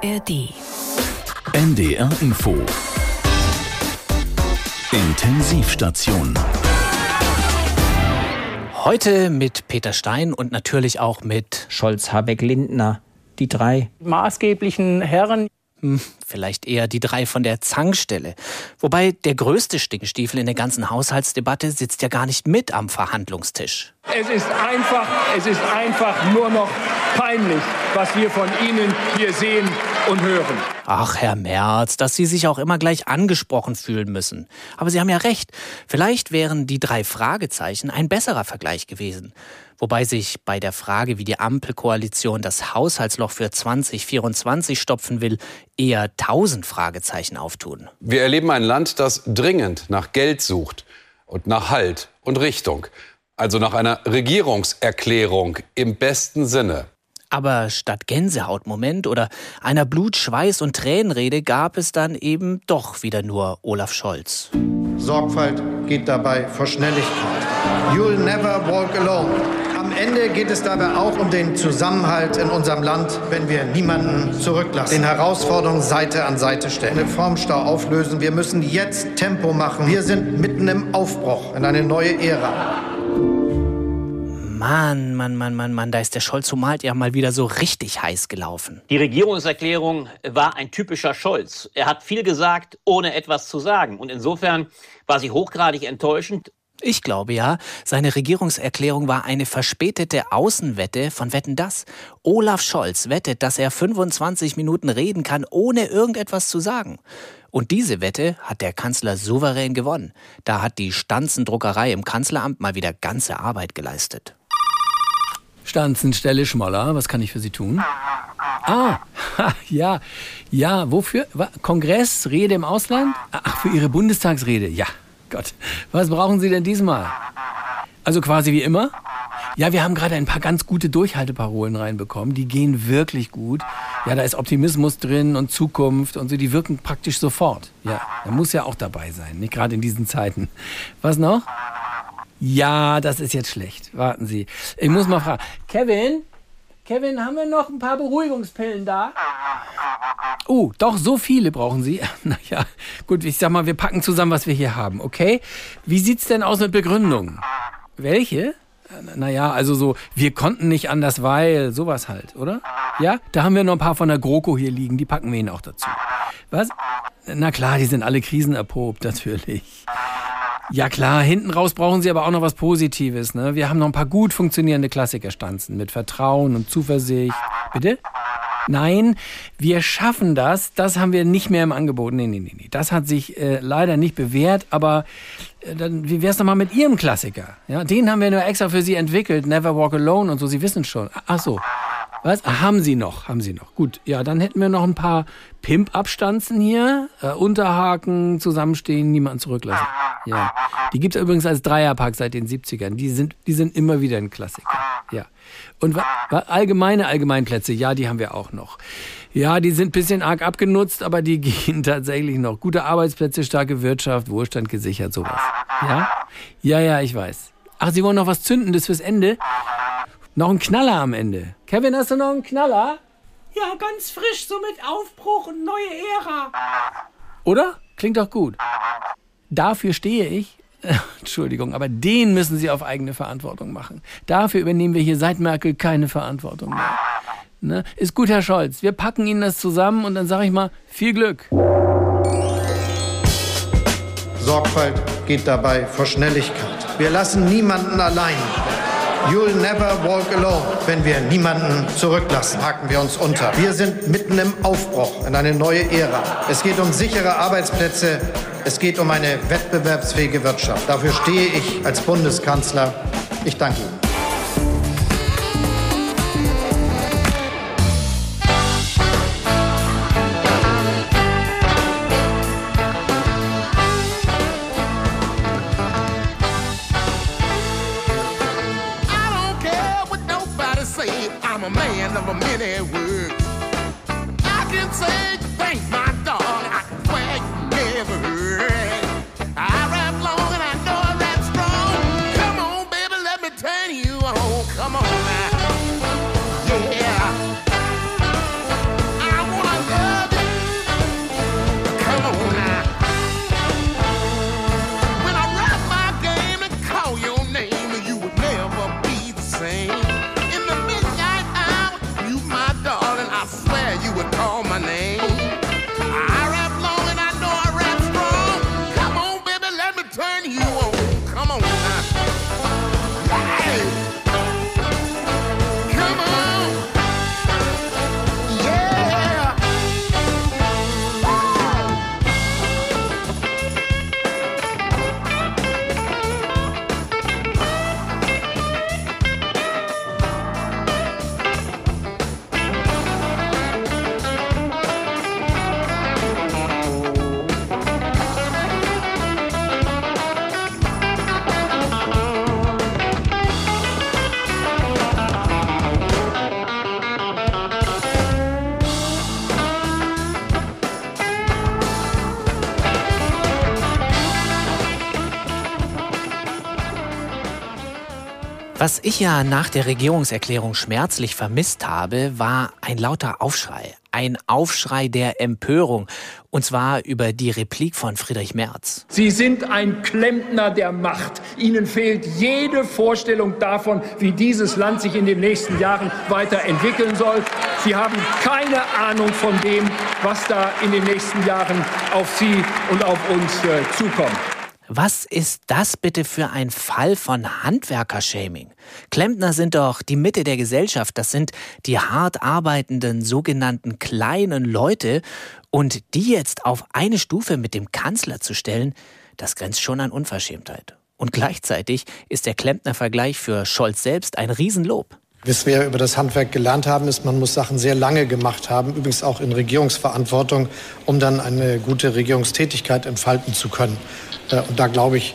ARD. NDR Info. Intensivstation. Heute mit Peter Stein und natürlich auch mit Scholz, Habeck, Lindner. Die drei. maßgeblichen Herren. hm, vielleicht eher die drei von der Zankstelle. Wobei der größte Stinkstiefel in der ganzen Haushaltsdebatte sitzt ja gar nicht mit am Verhandlungstisch. Es ist einfach, es ist einfach nur noch peinlich, was wir von Ihnen hier sehen und hören. Ach, Herr Merz, dass Sie sich auch immer gleich angesprochen fühlen müssen. Aber Sie haben ja recht. Vielleicht wären die drei Fragezeichen ein besserer Vergleich gewesen. Wobei sich bei der Frage, wie die Ampelkoalition das Haushaltsloch für 2024 stopfen will, eher tausend Fragezeichen auftun. Wir erleben ein Land, das dringend nach Geld sucht und nach Halt und Richtung. Also nach einer Regierungserklärung im besten Sinne. Aber statt Gänsehautmoment oder einer Blut-, Schweiß- und Tränenrede gab es dann eben doch wieder nur Olaf Scholz. Sorgfalt geht dabei vor Schnelligkeit. You'll never walk alone. Am Ende geht es dabei auch um den Zusammenhalt in unserem Land, wenn wir niemanden zurücklassen. Den Herausforderungen Seite an Seite stellen. Den auflösen. Wir müssen jetzt Tempo machen. Wir sind mitten im Aufbruch in eine neue Ära. Mann, Mann, Mann, Mann, Mann, da ist der Scholz malt ja mal wieder so richtig heiß gelaufen. Die Regierungserklärung war ein typischer Scholz. Er hat viel gesagt, ohne etwas zu sagen. Und insofern war sie hochgradig enttäuschend. Ich glaube ja, seine Regierungserklärung war eine verspätete Außenwette von Wetten das. Olaf Scholz wettet, dass er 25 Minuten reden kann, ohne irgendetwas zu sagen. Und diese Wette hat der Kanzler souverän gewonnen. Da hat die Stanzendruckerei im Kanzleramt mal wieder ganze Arbeit geleistet. Stanzenstelle Schmoller, was kann ich für Sie tun? Ah, ja, ja, wofür? Kongress, Rede im Ausland? Ach, für Ihre Bundestagsrede, ja. Gott, was brauchen Sie denn diesmal? Also quasi wie immer? Ja, wir haben gerade ein paar ganz gute Durchhalteparolen reinbekommen. Die gehen wirklich gut. Ja, da ist Optimismus drin und Zukunft und so. Die wirken praktisch sofort. Ja, da muss ja auch dabei sein, nicht gerade in diesen Zeiten. Was noch? Ja, das ist jetzt schlecht. Warten Sie. Ich muss mal fragen. Kevin? Kevin, haben wir noch ein paar Beruhigungspillen da? Oh, doch, so viele brauchen Sie. Naja, gut, ich sag mal, wir packen zusammen, was wir hier haben, okay? Wie sieht's denn aus mit Begründungen? Welche? Naja, also so, wir konnten nicht anders, weil, sowas halt, oder? Ja, da haben wir noch ein paar von der GroKo hier liegen, die packen wir Ihnen auch dazu. Was? Na klar, die sind alle krisenerprobt, natürlich. Ja klar, hinten raus brauchen Sie aber auch noch was Positives. Ne? Wir haben noch ein paar gut funktionierende Klassikerstanzen mit Vertrauen und Zuversicht. Bitte? Nein, wir schaffen das. Das haben wir nicht mehr im Angebot. Nee, nee, nee, nee. Das hat sich äh, leider nicht bewährt, aber dann, wie wär's noch mal mit Ihrem Klassiker? Ja, den haben wir nur extra für Sie entwickelt. Never Walk Alone und so. Sie wissen schon. Ach so. Was? Ah, haben Sie noch? Haben Sie noch? Gut. Ja, dann hätten wir noch ein paar Pimp-Abstanzen hier. Äh, Unterhaken, zusammenstehen, niemanden zurücklassen. Ja. Die gibt's übrigens als Dreierpack seit den 70ern. Die sind, die sind immer wieder ein Klassiker. Ja. Und allgemeine Allgemeinplätze, ja, die haben wir auch noch. Ja, die sind bisschen arg abgenutzt, aber die gehen tatsächlich noch. Gute Arbeitsplätze, starke Wirtschaft, Wohlstand gesichert, sowas. Ja? Ja, ja, ich weiß. Ach, Sie wollen noch was Zündendes fürs Ende? Noch ein Knaller am Ende. Kevin, hast du noch einen Knaller? Ja, ganz frisch, so mit Aufbruch und neue Ära. Oder? Klingt doch gut. Dafür stehe ich. Entschuldigung, aber den müssen Sie auf eigene Verantwortung machen. Dafür übernehmen wir hier seit Merkel keine Verantwortung mehr. Ne? Ist gut, Herr Scholz. Wir packen Ihnen das zusammen und dann sage ich mal, viel Glück. Sorgfalt geht dabei vor Schnelligkeit. Wir lassen niemanden allein. You'll never walk alone. Wenn wir niemanden zurücklassen, haken wir uns unter. Wir sind mitten im Aufbruch in eine neue Ära. Es geht um sichere Arbeitsplätze. Es geht um eine wettbewerbsfähige Wirtschaft. Dafür stehe ich als Bundeskanzler. Ich danke Ihnen. Was ich ja nach der Regierungserklärung schmerzlich vermisst habe, war ein lauter Aufschrei. Ein Aufschrei der Empörung. Und zwar über die Replik von Friedrich Merz. Sie sind ein Klempner der Macht. Ihnen fehlt jede Vorstellung davon, wie dieses Land sich in den nächsten Jahren weiterentwickeln soll. Sie haben keine Ahnung von dem, was da in den nächsten Jahren auf Sie und auf uns äh, zukommt. Was ist das bitte für ein Fall von Handwerkershaming? Klempner sind doch die Mitte der Gesellschaft, das sind die hart arbeitenden sogenannten kleinen Leute und die jetzt auf eine Stufe mit dem Kanzler zu stellen, das grenzt schon an Unverschämtheit. Und gleichzeitig ist der Klempner-Vergleich für Scholz selbst ein Riesenlob. Was wir über das Handwerk gelernt haben, ist, man muss Sachen sehr lange gemacht haben, übrigens auch in Regierungsverantwortung, um dann eine gute Regierungstätigkeit entfalten zu können. Äh, und da glaube ich,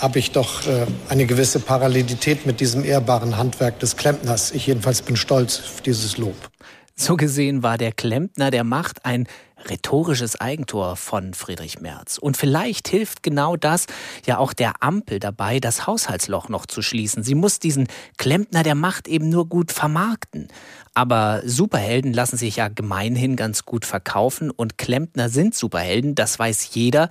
habe ich doch äh, eine gewisse Parallelität mit diesem ehrbaren Handwerk des Klempners. Ich jedenfalls bin stolz auf dieses Lob. So gesehen war der Klempner der Macht ein rhetorisches Eigentor von Friedrich Merz. Und vielleicht hilft genau das ja auch der Ampel dabei, das Haushaltsloch noch zu schließen. Sie muss diesen Klempner der Macht eben nur gut vermarkten. Aber Superhelden lassen sich ja gemeinhin ganz gut verkaufen und Klempner sind Superhelden, das weiß jeder,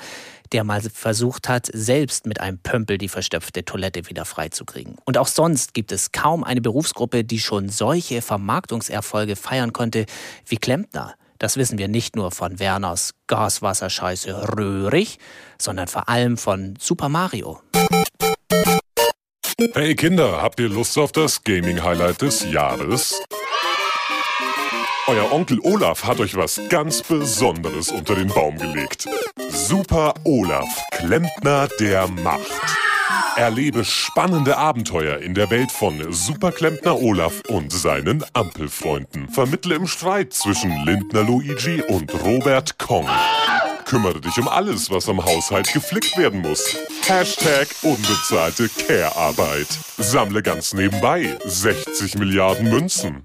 der mal versucht hat, selbst mit einem Pömpel die verstopfte Toilette wieder freizukriegen. Und auch sonst gibt es kaum eine Berufsgruppe, die schon solche Vermarktungserfolge feiern konnte wie Klempner. Das wissen wir nicht nur von Werners Gaswasserscheiße Röhrig, sondern vor allem von Super Mario. Hey Kinder, habt ihr Lust auf das Gaming-Highlight des Jahres? Euer Onkel Olaf hat euch was ganz Besonderes unter den Baum gelegt. Super Olaf, Klempner der Macht. Erlebe spannende Abenteuer in der Welt von Superklempner Olaf und seinen Ampelfreunden. Vermittle im Streit zwischen Lindner Luigi und Robert Kong. Kümmere dich um alles, was am Haushalt geflickt werden muss. Hashtag unbezahlte Care-Arbeit. Sammle ganz nebenbei 60 Milliarden Münzen.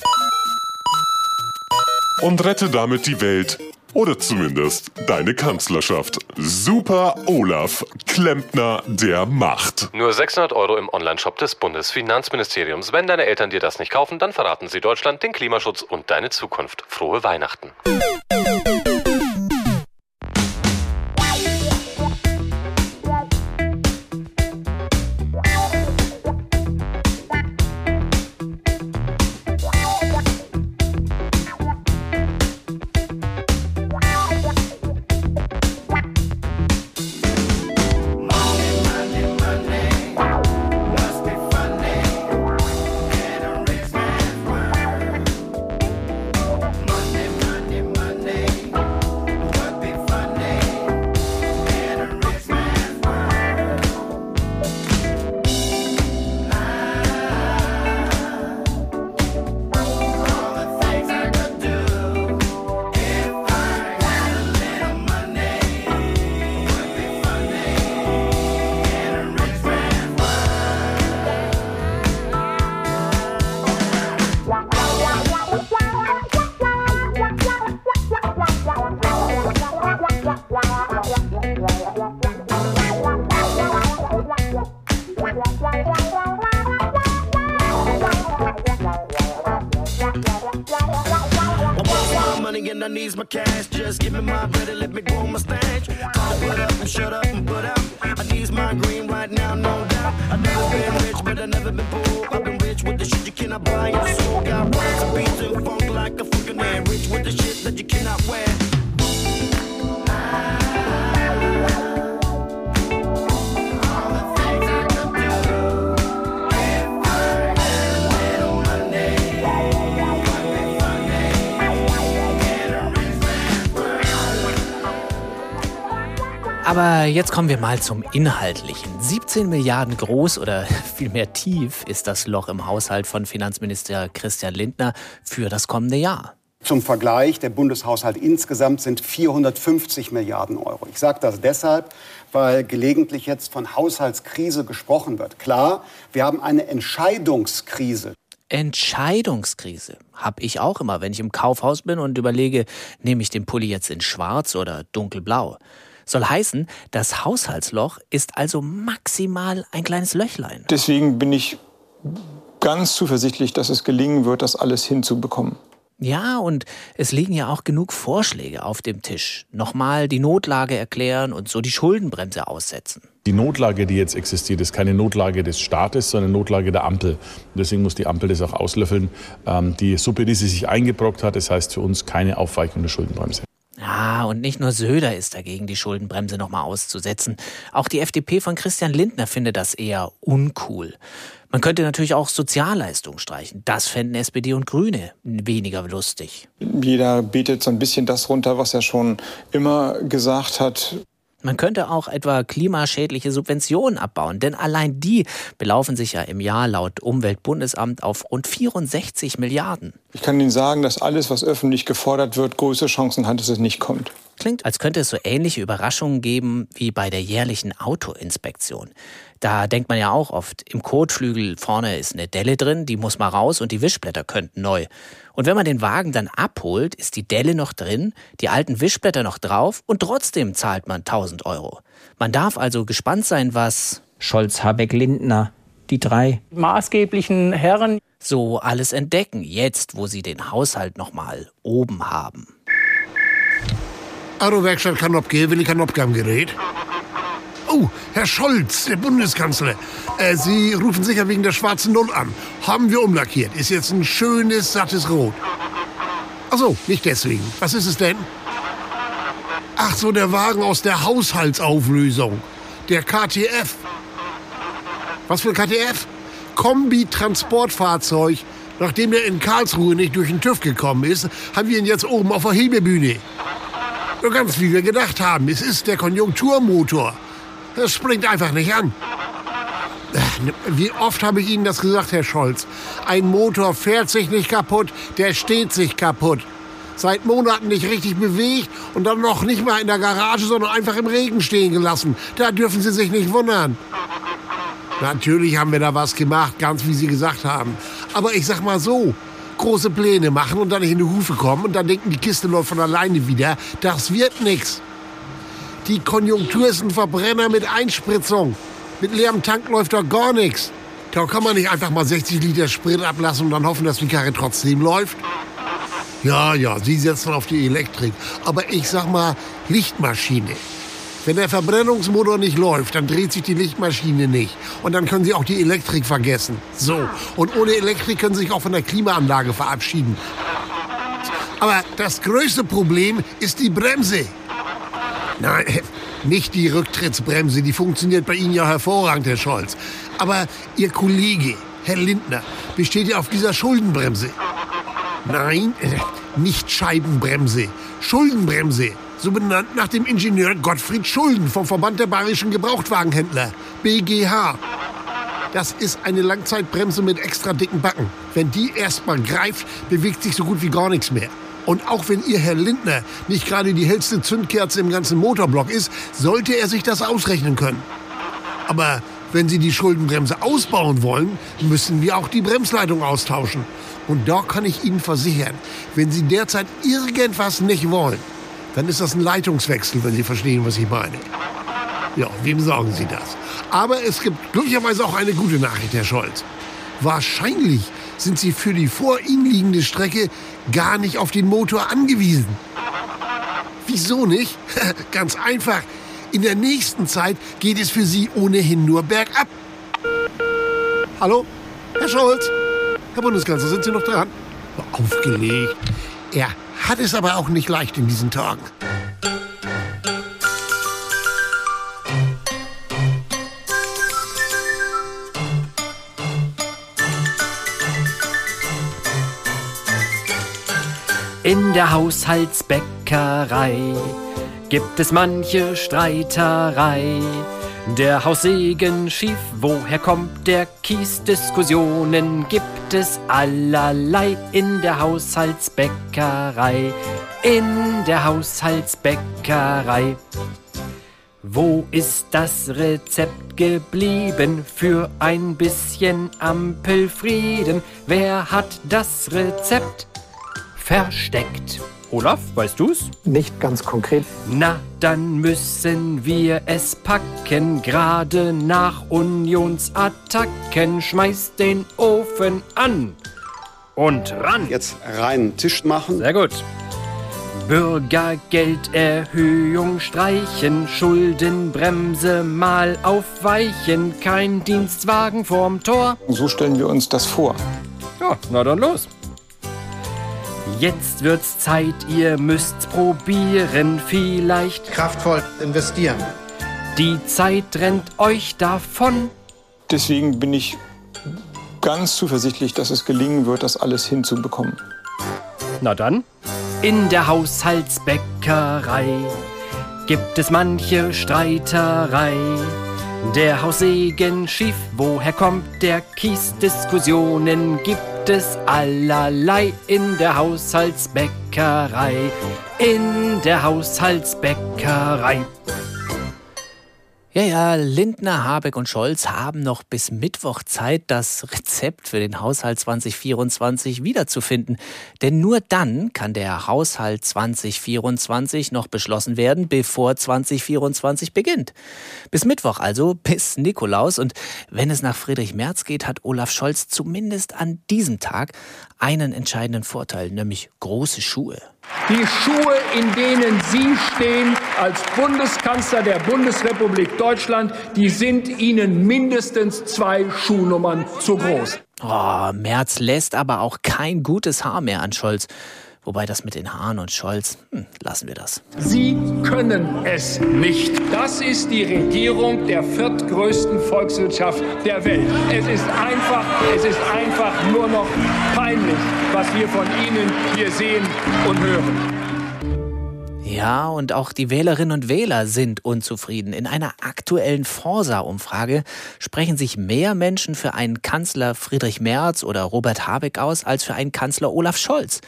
Und rette damit die Welt oder zumindest deine Kanzlerschaft. Super Olaf, Klempner der Macht. Nur 600 Euro im Onlineshop des Bundesfinanzministeriums. Wenn deine Eltern dir das nicht kaufen, dann verraten sie Deutschland den Klimaschutz und deine Zukunft. Frohe Weihnachten. I want my money and I need my cash. Just give me my bread and let me grow my stash. Time put up and shut up and put out. I need my green right now, no doubt. I've never been rich, but I've never been poor. I've been rich with the shit you cannot buy. And so got rhymes and beats and funk like a fucking man. Rich with the shit that you cannot wear. Aber jetzt kommen wir mal zum Inhaltlichen. 17 Milliarden groß oder vielmehr tief ist das Loch im Haushalt von Finanzminister Christian Lindner für das kommende Jahr. Zum Vergleich, der Bundeshaushalt insgesamt sind 450 Milliarden Euro. Ich sage das deshalb, weil gelegentlich jetzt von Haushaltskrise gesprochen wird. Klar, wir haben eine Entscheidungskrise. Entscheidungskrise habe ich auch immer, wenn ich im Kaufhaus bin und überlege, nehme ich den Pulli jetzt in schwarz oder dunkelblau. Soll heißen, das Haushaltsloch ist also maximal ein kleines Löchlein. Deswegen bin ich ganz zuversichtlich, dass es gelingen wird, das alles hinzubekommen. Ja, und es liegen ja auch genug Vorschläge auf dem Tisch. Nochmal die Notlage erklären und so die Schuldenbremse aussetzen. Die Notlage, die jetzt existiert, ist keine Notlage des Staates, sondern Notlage der Ampel. Und deswegen muss die Ampel das auch auslöffeln. Ähm, die Suppe, die sie sich eingebrockt hat, das heißt für uns keine Aufweichung der Schuldenbremse. Ja, und nicht nur Söder ist dagegen, die Schuldenbremse nochmal auszusetzen. Auch die FDP von Christian Lindner findet das eher uncool. Man könnte natürlich auch Sozialleistungen streichen. Das fänden SPD und Grüne weniger lustig. Jeder betet so ein bisschen das runter, was er schon immer gesagt hat. Man könnte auch etwa klimaschädliche Subventionen abbauen, denn allein die belaufen sich ja im Jahr laut Umweltbundesamt auf rund 64 Milliarden. Ich kann Ihnen sagen, dass alles, was öffentlich gefordert wird, große Chancen hat, dass es nicht kommt. Klingt, als könnte es so ähnliche Überraschungen geben wie bei der jährlichen Autoinspektion. Da denkt man ja auch oft, im Kotflügel vorne ist eine Delle drin, die muss mal raus und die Wischblätter könnten neu. Und wenn man den Wagen dann abholt, ist die Delle noch drin, die alten Wischblätter noch drauf und trotzdem zahlt man 1000 Euro. Man darf also gespannt sein, was Scholz, Habeck, Lindner, die drei maßgeblichen Herren so alles entdecken, jetzt wo sie den Haushalt nochmal oben haben. Aerowerkstatt Kanopke, Willi Kanopke am Gerät. Oh, Herr Scholz, der Bundeskanzler. Äh, Sie rufen sicher wegen der schwarzen Null an. Haben wir umlackiert. Ist jetzt ein schönes, sattes Rot. Ach so, nicht deswegen. Was ist es denn? Ach so, der Wagen aus der Haushaltsauflösung. Der KTF. Was für ein KTF? Kombi-Transportfahrzeug. Nachdem er in Karlsruhe nicht durch den TÜV gekommen ist, haben wir ihn jetzt oben auf der Hebebühne. Nur ganz wie wir gedacht haben. Es ist der Konjunkturmotor. Das springt einfach nicht an. Wie oft habe ich Ihnen das gesagt, Herr Scholz? Ein Motor fährt sich nicht kaputt, der steht sich kaputt. Seit Monaten nicht richtig bewegt und dann noch nicht mal in der Garage, sondern einfach im Regen stehen gelassen. Da dürfen Sie sich nicht wundern. Natürlich haben wir da was gemacht, ganz wie Sie gesagt haben. Aber ich sag mal so, große Pläne machen und dann nicht in die Hufe kommen und dann denken, die Kiste läuft von alleine wieder, das wird nichts. Die Konjunktur ist ein Verbrenner mit Einspritzung. Mit leerem Tank läuft da gar nichts. Da kann man nicht einfach mal 60 Liter Sprit ablassen und dann hoffen, dass die Karre trotzdem läuft. Ja, ja, Sie setzen auf die Elektrik. Aber ich sag mal, Lichtmaschine. Wenn der Verbrennungsmotor nicht läuft, dann dreht sich die Lichtmaschine nicht. Und dann können Sie auch die Elektrik vergessen. So. Und ohne Elektrik können Sie sich auch von der Klimaanlage verabschieden. Aber das größte Problem ist die Bremse. Nein, nicht die Rücktrittsbremse. Die funktioniert bei Ihnen ja hervorragend, Herr Scholz. Aber Ihr Kollege, Herr Lindner, besteht ja auf dieser Schuldenbremse. Nein, nicht Scheibenbremse. Schuldenbremse. So benannt nach dem Ingenieur Gottfried Schulden vom Verband der Bayerischen Gebrauchtwagenhändler, BGH. Das ist eine Langzeitbremse mit extra dicken Backen. Wenn die erstmal greift, bewegt sich so gut wie gar nichts mehr. Und auch wenn Ihr Herr Lindner nicht gerade die hellste Zündkerze im ganzen Motorblock ist, sollte er sich das ausrechnen können. Aber wenn Sie die Schuldenbremse ausbauen wollen, müssen wir auch die Bremsleitung austauschen. Und da kann ich Ihnen versichern, wenn Sie derzeit irgendwas nicht wollen, dann ist das ein Leitungswechsel, wenn Sie verstehen, was ich meine. Ja, wem sagen Sie das? Aber es gibt glücklicherweise auch eine gute Nachricht, Herr Scholz. Wahrscheinlich sind Sie für die vor Ihnen liegende Strecke gar nicht auf den Motor angewiesen. Wieso nicht? Ganz einfach. In der nächsten Zeit geht es für Sie ohnehin nur bergab. Hallo? Herr Scholz? Herr Bundeskanzler, sind Sie noch dran? Aufgelegt. Er hat es aber auch nicht leicht in diesen Tagen. In der Haushaltsbäckerei gibt es manche Streiterei. Der Haussegen schief, woher kommt der Kies? Diskussionen gibt es allerlei in der Haushaltsbäckerei. In der Haushaltsbäckerei. Wo ist das Rezept geblieben für ein bisschen Ampelfrieden? Wer hat das Rezept versteckt? Olaf, weißt du's? Nicht ganz konkret. Na, dann müssen wir es packen. Gerade nach Unionsattacken. Schmeiß den Ofen an. Und ran. Jetzt rein Tisch machen. Sehr gut. Bürgergelderhöhung streichen, Schuldenbremse mal aufweichen, kein Dienstwagen vorm Tor. So stellen wir uns das vor. Ja, na dann los. Jetzt wird's Zeit, ihr müsst's probieren, vielleicht. Kraftvoll investieren. Die Zeit rennt euch davon. Deswegen bin ich ganz zuversichtlich, dass es gelingen wird, das alles hinzubekommen. Na dann. In der Haushaltsbäckerei gibt es manche Streiterei. Der Haussegen schief, woher kommt der Kies? Diskussionen gibt es allerlei in der Haushaltsbäckerei. In der Haushaltsbäckerei. Ja, ja, Lindner, Habeck und Scholz haben noch bis Mittwoch Zeit, das Rezept für den Haushalt 2024 wiederzufinden. Denn nur dann kann der Haushalt 2024 noch beschlossen werden, bevor 2024 beginnt. Bis Mittwoch also, bis Nikolaus. Und wenn es nach Friedrich Merz geht, hat Olaf Scholz zumindest an diesem Tag einen entscheidenden Vorteil, nämlich große Schuhe. Die Schuhe, in denen Sie stehen als Bundeskanzler der Bundesrepublik Deutschland, die sind Ihnen mindestens zwei Schuhnummern zu groß. Oh, Merz lässt aber auch kein gutes Haar mehr an Scholz. Wobei das mit den Haaren und Scholz, hm, lassen wir das. Sie können es nicht. Das ist die Regierung der viertgrößten Volkswirtschaft der Welt. Es ist einfach, es ist einfach nur noch peinlich, was wir von Ihnen hier sehen und hören. Ja, und auch die Wählerinnen und Wähler sind unzufrieden. In einer aktuellen Forsa-Umfrage sprechen sich mehr Menschen für einen Kanzler Friedrich Merz oder Robert Habeck aus als für einen Kanzler Olaf Scholz.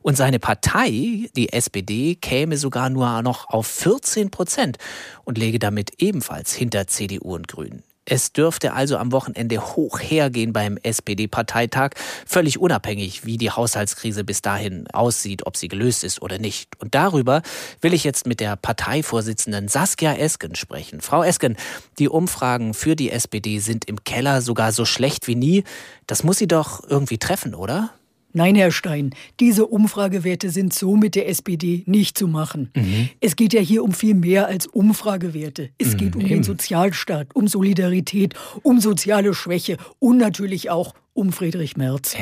Und seine Partei, die SPD, käme sogar nur noch auf 14 Prozent und läge damit ebenfalls hinter CDU und Grünen. Es dürfte also am Wochenende hoch hergehen beim SPD-Parteitag, völlig unabhängig, wie die Haushaltskrise bis dahin aussieht, ob sie gelöst ist oder nicht. Und darüber will ich jetzt mit der Parteivorsitzenden Saskia Esken sprechen. Frau Esken, die Umfragen für die SPD sind im Keller sogar so schlecht wie nie. Das muss sie doch irgendwie treffen, oder? Nein, Herr Stein, diese Umfragewerte sind so mit der SPD nicht zu machen. Mhm. Es geht ja hier um viel mehr als Umfragewerte. Es Mhm, geht um eben. den Sozialstaat, um Solidarität, um soziale Schwäche und natürlich auch um Friedrich Merz.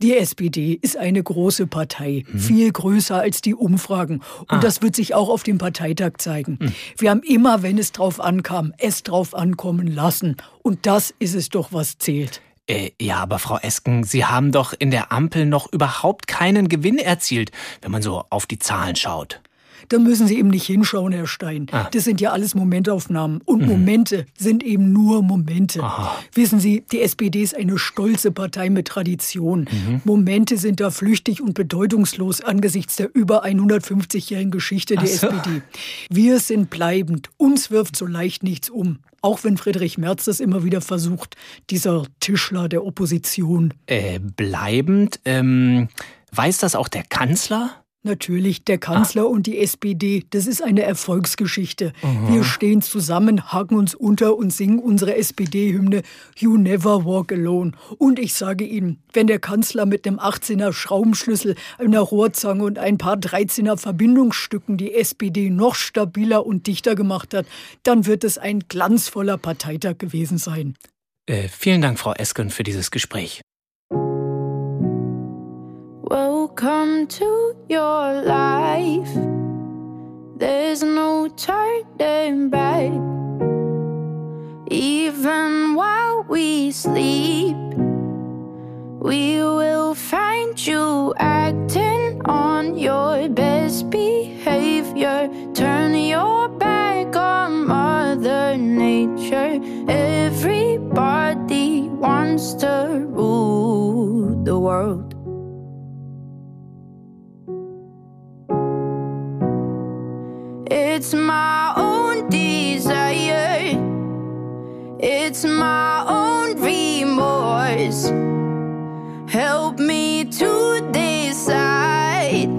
Die SPD ist eine große Partei, viel größer als die Umfragen. Und Mhm. Ah. das wird sich auch auf dem Parteitag zeigen. Wir haben immer, wenn es drauf ankam, es drauf ankommen lassen. Und das ist es doch, was zählt. Äh, ja, aber Frau Esken, Sie haben doch in der Ampel noch überhaupt keinen Gewinn erzielt, wenn man so auf die Zahlen schaut. Da müssen Sie eben nicht hinschauen, Herr Stein. Ah. Das sind ja alles Momentaufnahmen. Und Mhm. Momente sind eben nur Momente. Aha. Wissen Sie, die SPD ist eine stolze Partei mit Tradition. Mhm. Momente sind da flüchtig und bedeutungslos angesichts der über 150-jährigen Geschichte der so. SPD. Wir sind bleibend. Uns wirft so leicht nichts um. Auch wenn Friedrich Merz das immer wieder versucht, dieser Tischler der Opposition. Äh, bleibend, ähm, weiß das auch der Kanzler? Natürlich, der Kanzler und die SPD, das ist eine Erfolgsgeschichte. Mhm. Wir stehen zusammen, haken uns unter und singen unsere SPD-Hymne You Never Walk Alone. Und ich sage Ihnen, wenn der Kanzler mit einem 18er Schraubenschlüssel, einer Rohrzange und ein paar 13er Verbindungsstücken die SPD noch stabiler und dichter gemacht hat, dann wird es ein glanzvoller Parteitag gewesen sein. Äh, vielen Dank, Frau Esken, für dieses Gespräch. Welcome to your life. There's no turning back. Even while we sleep, we will find you acting on your best behavior. Turn your back on Mother Nature. Everybody wants to rule the world. It's my own desire. It's my own remorse. Help me to decide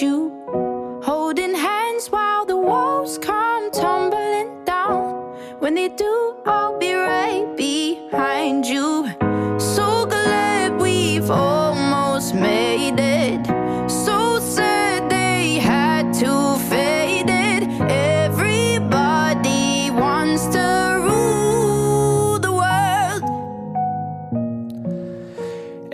you. Holding hands while the walls come tumbling down. When they do, I'll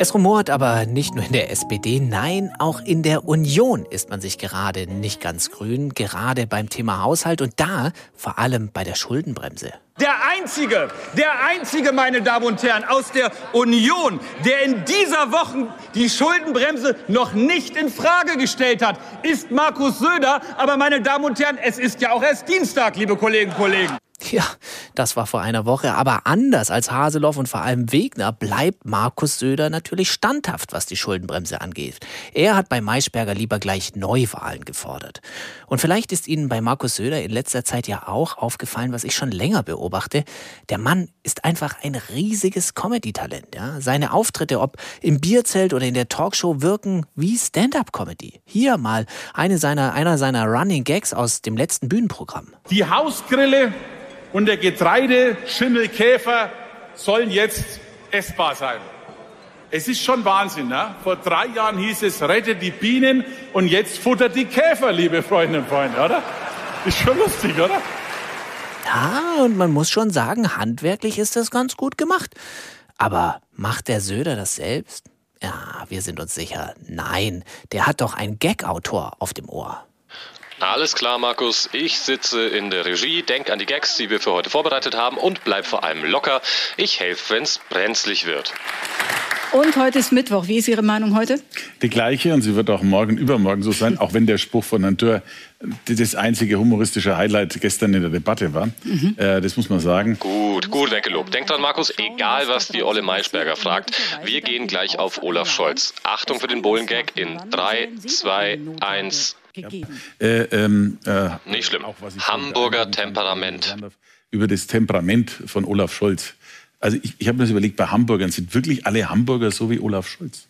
Es rumort aber nicht nur in der SPD, nein, auch in der Union ist man sich gerade nicht ganz grün, gerade beim Thema Haushalt und da vor allem bei der Schuldenbremse. Der einzige, der einzige, meine Damen und Herren, aus der Union, der in dieser Woche die Schuldenbremse noch nicht in Frage gestellt hat, ist Markus Söder. Aber meine Damen und Herren, es ist ja auch erst Dienstag, liebe Kolleginnen und Kollegen. Ja, das war vor einer Woche, aber anders als Haseloff und vor allem Wegner bleibt Markus Söder natürlich standhaft, was die Schuldenbremse angeht. Er hat bei Maischberger lieber gleich Neuwahlen gefordert. Und vielleicht ist Ihnen bei Markus Söder in letzter Zeit ja auch aufgefallen, was ich schon länger beobachte. Der Mann ist einfach ein riesiges Comedy-Talent. Ja? Seine Auftritte, ob im Bierzelt oder in der Talkshow, wirken wie Stand-up-Comedy. Hier mal eine seiner, einer seiner Running Gags aus dem letzten Bühnenprogramm. Die Hausgrille und der Getreideschimmelkäfer sollen jetzt essbar sein. Es ist schon Wahnsinn. Ne? Vor drei Jahren hieß es, rettet die Bienen und jetzt futtert die Käfer, liebe Freundinnen und Freunde, oder? Ist schon lustig, oder? Ja, und man muss schon sagen, handwerklich ist das ganz gut gemacht. Aber macht der Söder das selbst? Ja, wir sind uns sicher, nein. Der hat doch einen Gag-Autor auf dem Ohr. Alles klar, Markus. Ich sitze in der Regie, denk an die Gags, die wir für heute vorbereitet haben und bleib vor allem locker. Ich helfe, wenn's brenzlig wird. Und heute ist Mittwoch. Wie ist Ihre Meinung heute? Die gleiche und sie wird auch morgen, übermorgen so sein, auch wenn der Spruch von Herrn Dürr das einzige humoristische Highlight gestern in der Debatte war. Mhm. Äh, das muss man sagen. Gut, gut weggelobt. Denk dran, Markus, egal was die Olle Maischberger fragt, wir gehen gleich auf Olaf Scholz. Achtung für den Bullengag in 3, 2, 1. Äh, ähm, äh, Nicht schlimm. Hamburger Temperament. über das Temperament von Olaf Scholz. Also ich, ich habe mir das überlegt, bei Hamburgern sind wirklich alle Hamburger so wie Olaf Scholz.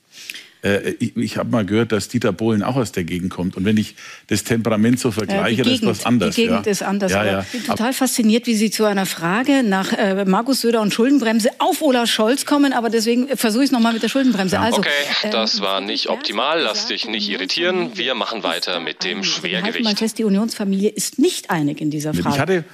Äh, ich ich habe mal gehört, dass Dieter Bohlen auch aus der Gegend kommt. Und wenn ich das Temperament so vergleiche, Äh, die das ist was anderes. Die Gegend ja. ist anders. Ja, ja. Ich bin total fasziniert, wie Sie zu einer Frage nach äh, Markus Söder und Schuldenbremse auf Olaf Scholz kommen. Aber deswegen versuche ich es nochmal mit der Schuldenbremse. Also, Okay, ähm, das war nicht optimal. Lass dich nicht irritieren. Wir machen weiter mit dem halten mal Schwergewicht. fest, die Unionsfamilie ist nicht einig in dieser Frage. Ich hatte,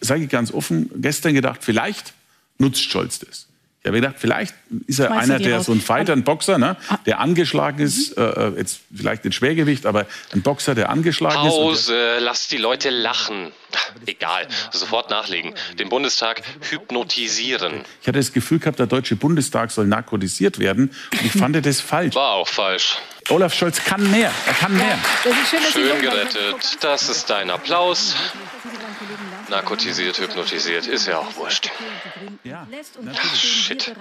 sage ich ganz offen, gestern gedacht, vielleicht nutzt Scholz das. Ich habe gedacht, vielleicht ist er Schmeißt er einer, der raus? so ein Fighter, ein Boxer, ne, der angeschlagen ist, äh, jetzt vielleicht nicht Schwergewicht, aber ein Boxer, der angeschlagen ist. und Pause, lass die Leute lachen. Egal, sofort nachlegen. Den Bundestag hypnotisieren. Ich hatte das Gefühl gehabt, der Deutsche Bundestag soll narkotisiert werden. Und ich fand das falsch. War auch falsch. Olaf Scholz kann mehr. Er kann mehr. Das ist schön, Schön gerettet. Das ist dein Applaus. Narkotisiert, hypnotisiert, ist ja auch wurscht. Ach, shit.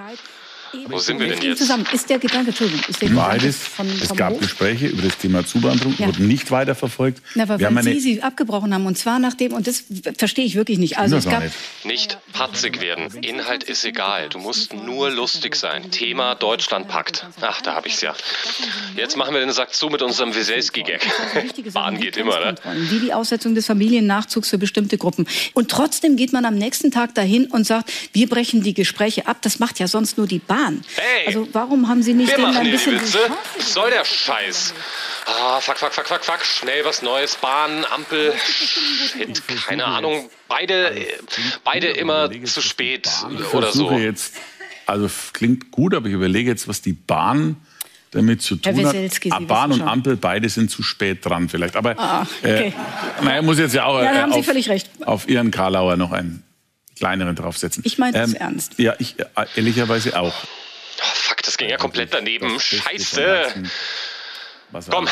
Wo sind wir denn Jetzt zusammen. Ist der Gedanke, Entschuldigung, ist der Gedanke Beides. von Es Frau gab? Gespräche über das Thema Zuwanderung, Ja. wurden nicht weiterverfolgt. Na, weil Wir haben weil eine, Sie sie abgebrochen haben. Und zwar nachdem, und das verstehe ich wirklich nicht. Also es gab, nicht. Nicht patzig werden. Inhalt ist egal. Du musst nur lustig sein. Thema Deutschland packt. Ach, da hab ich's ja. Jetzt machen wir den Sack zu mit unserem Wieselski-Gag. Bahn geht immer, ne? Wie die Aussetzung des Familiennachzugs für bestimmte Gruppen. Und trotzdem geht man am nächsten Tag dahin und sagt, wir brechen die Gespräche ab. Das macht ja sonst nur die Bahn. Hey! Also warum haben Sie nicht Wir machen ein die bisschen Witze. Was soll der Scheiß? Ah, fuck, fuck, fuck, fuck, fuck. Schnell was Neues. Bahn, Ampel. Shit, keine Ahnung. Beide, äh, beide immer zu spät ich oder so. versuche jetzt, also klingt gut, aber ich überlege jetzt, was die Bahn damit zu Herr tun hat. Weselski, Sie Ah, Bahn und schon. Ampel, beide sind zu spät dran vielleicht. Aber Ah, okay. äh, naja, muss jetzt ja auch Ja, da äh, haben Sie auf, völlig recht. auf Ihren Karlauer noch einen kleineren draufsetzen. Ich meine das Ähm, ernst. Ja, ich äh, ehrlicherweise auch. Fuck, das ging ja komplett daneben. Scheiße. Was Komm,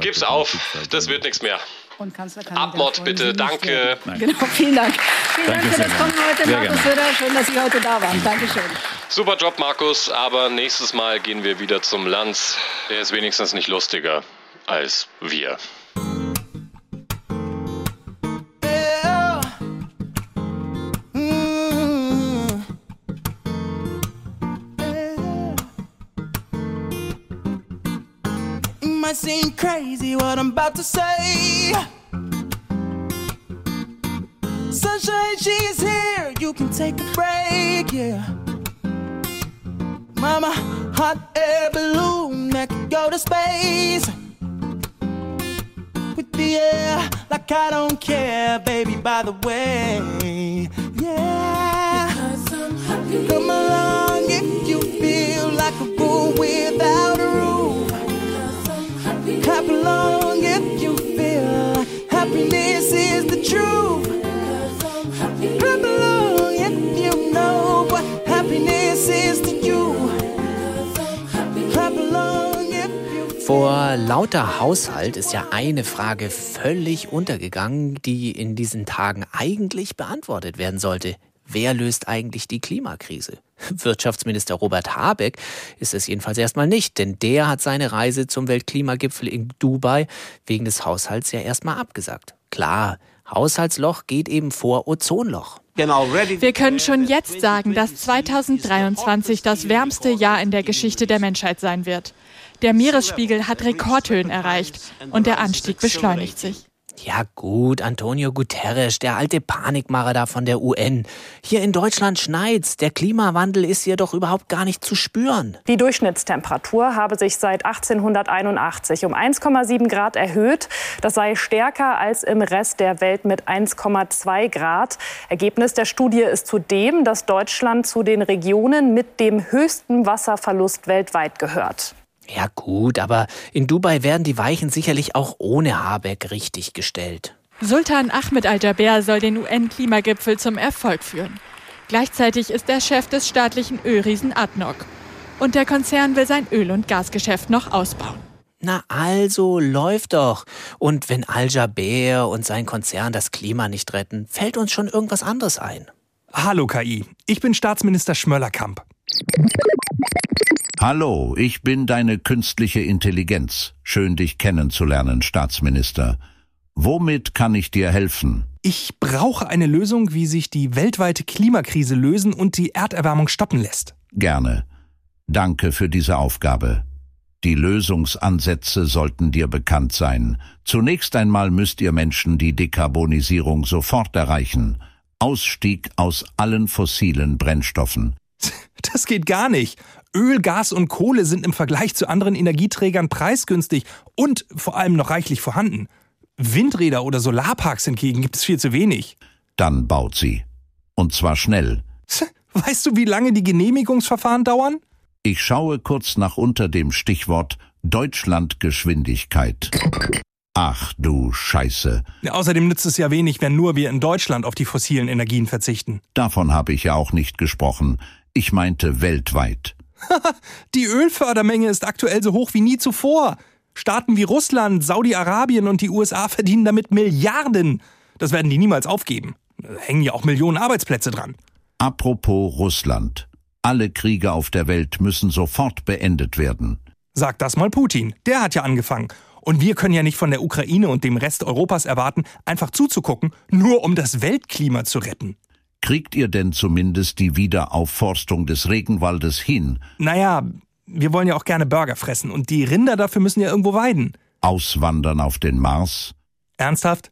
gib's auf. Das wird nichts mehr. Und Kanzlerkandidat Abmord bitte, danke. Genau, vielen Dank. Vielen Danke Dank für das Kommen heute, Sehr Markus gerne. Söder. Schön, dass Sie heute da waren. Dankeschön. Super Job, Markus, aber nächstes Mal gehen wir wieder zum Lanz. Der ist wenigstens nicht lustiger als wir. Seem crazy what I'm about to say. Sunshine, she's here. You can take a break, yeah. Mama, hot air balloon that could go to space. With the air, like I don't care, baby, by the way. Yeah. Because I'm happy. Come along Along if you feel happiness is the truth. Clap along if you know what happiness is to you. Clap along if you Vor lauter Haushalt ist ja eine Frage völlig untergegangen, die in diesen Tagen eigentlich beantwortet werden sollte. Wer löst eigentlich die Klimakrise? Wirtschaftsminister Robert Habeck ist es jedenfalls erstmal nicht, denn der hat seine Reise zum Weltklimagipfel in Dubai wegen des Haushalts ja erstmal abgesagt. Klar, Haushaltsloch geht eben vor Ozonloch. Wir können schon jetzt sagen, dass 2023 das wärmste Jahr in der Geschichte der Menschheit sein wird. Der Meeresspiegel hat Rekordhöhen erreicht und der Anstieg beschleunigt sich. Ja gut, Antonio Guterres, der alte Panikmacher da von der UN. Hier in Deutschland schneit's. Der Klimawandel ist hier doch überhaupt gar nicht zu spüren. Die Durchschnittstemperatur habe sich seit 1881 um 1,7 Grad erhöht. Das sei stärker als im Rest der Welt mit 1,2 Grad. Ergebnis der Studie ist zudem, dass Deutschland zu den Regionen mit dem höchsten Wasserverlust weltweit gehört. Ja gut, aber in Dubai werden die Weichen sicherlich auch ohne Habeck richtig gestellt. Sultan Ahmed Al-Jaber soll den UN-Klimagipfel zum Erfolg führen. Gleichzeitig ist er Chef des staatlichen Ölriesen ADNOC. Und der Konzern will sein Öl- und Gasgeschäft noch ausbauen. Na also, läuft doch. Und wenn Al-Jaber und sein Konzern das Klima nicht retten, fällt uns schon irgendwas anderes ein. Hallo KI, ich bin Staatsminister Schmöllerkamp. Hallo, ich bin deine künstliche Intelligenz. Schön dich kennenzulernen, Staatsminister. Womit kann ich dir helfen? Ich brauche eine Lösung, wie sich die weltweite Klimakrise lösen und die Erderwärmung stoppen lässt. Gerne. Danke für diese Aufgabe. Die Lösungsansätze sollten dir bekannt sein. Zunächst einmal müsst ihr Menschen die Dekarbonisierung sofort erreichen. Ausstieg aus allen fossilen Brennstoffen. Das geht gar nicht. Öl, Gas und Kohle sind im Vergleich zu anderen Energieträgern preisgünstig und vor allem noch reichlich vorhanden. Windräder oder Solarparks hingegen gibt es viel zu wenig. Dann baut sie. Und zwar schnell. Weißt du, wie lange die Genehmigungsverfahren dauern? Ich schaue kurz nach unter dem Stichwort Deutschlandgeschwindigkeit. Ach du Scheiße. Außerdem nützt es ja wenig, wenn nur wir in Deutschland auf die fossilen Energien verzichten. Davon habe ich ja auch nicht gesprochen. Ich meinte weltweit. die Ölfördermenge ist aktuell so hoch wie nie zuvor. Staaten wie Russland, Saudi-Arabien und die USA verdienen damit Milliarden. Das werden die niemals aufgeben. Da hängen ja auch Millionen Arbeitsplätze dran. Apropos Russland. Alle Kriege auf der Welt müssen sofort beendet werden. Sag das mal Putin. Der hat ja angefangen. Und wir können ja nicht von der Ukraine und dem Rest Europas erwarten, einfach zuzugucken, nur um das Weltklima zu retten. Kriegt ihr denn zumindest die Wiederaufforstung des Regenwaldes hin? Naja, wir wollen ja auch gerne Burger fressen und die Rinder dafür müssen ja irgendwo weiden. Auswandern auf den Mars? Ernsthaft?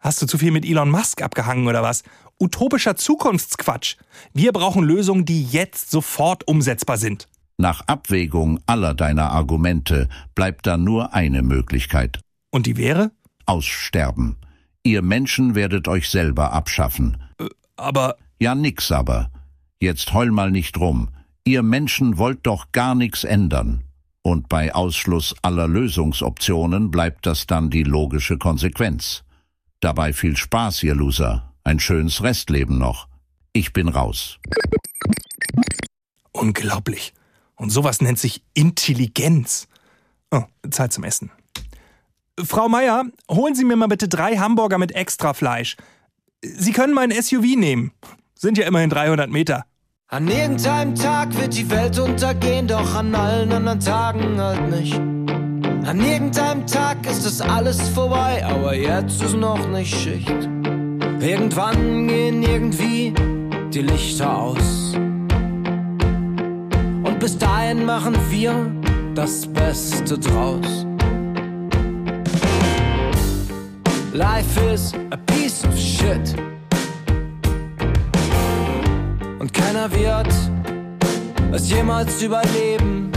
Hast du zu viel mit Elon Musk abgehangen oder was? Utopischer Zukunftsquatsch. Wir brauchen Lösungen, die jetzt sofort umsetzbar sind. Nach Abwägung aller deiner Argumente bleibt da nur eine Möglichkeit. Und die wäre? Aussterben. Ihr Menschen werdet euch selber abschaffen. Aber. Ja, nix aber. Jetzt heul mal nicht rum. Ihr Menschen wollt doch gar nichts ändern. Und bei Ausschluss aller Lösungsoptionen bleibt das dann die logische Konsequenz. Dabei viel Spaß, ihr Loser. Ein schönes Restleben noch. Ich bin raus. Unglaublich. Und sowas nennt sich Intelligenz. Oh, Zeit zum Essen. Frau Meier, holen Sie mir mal bitte drei Hamburger mit extra Fleisch. Sie können mein SUV nehmen. Sind ja immerhin 300 Meter. An irgendeinem Tag wird die Welt untergehen, doch an allen anderen Tagen halt nicht. An irgendeinem Tag ist es alles vorbei, aber jetzt ist noch nicht Schicht. Irgendwann gehen irgendwie die Lichter aus. Und bis dahin machen wir das Beste draus. Life is a piece of shit. Und keiner wird es jemals überleben.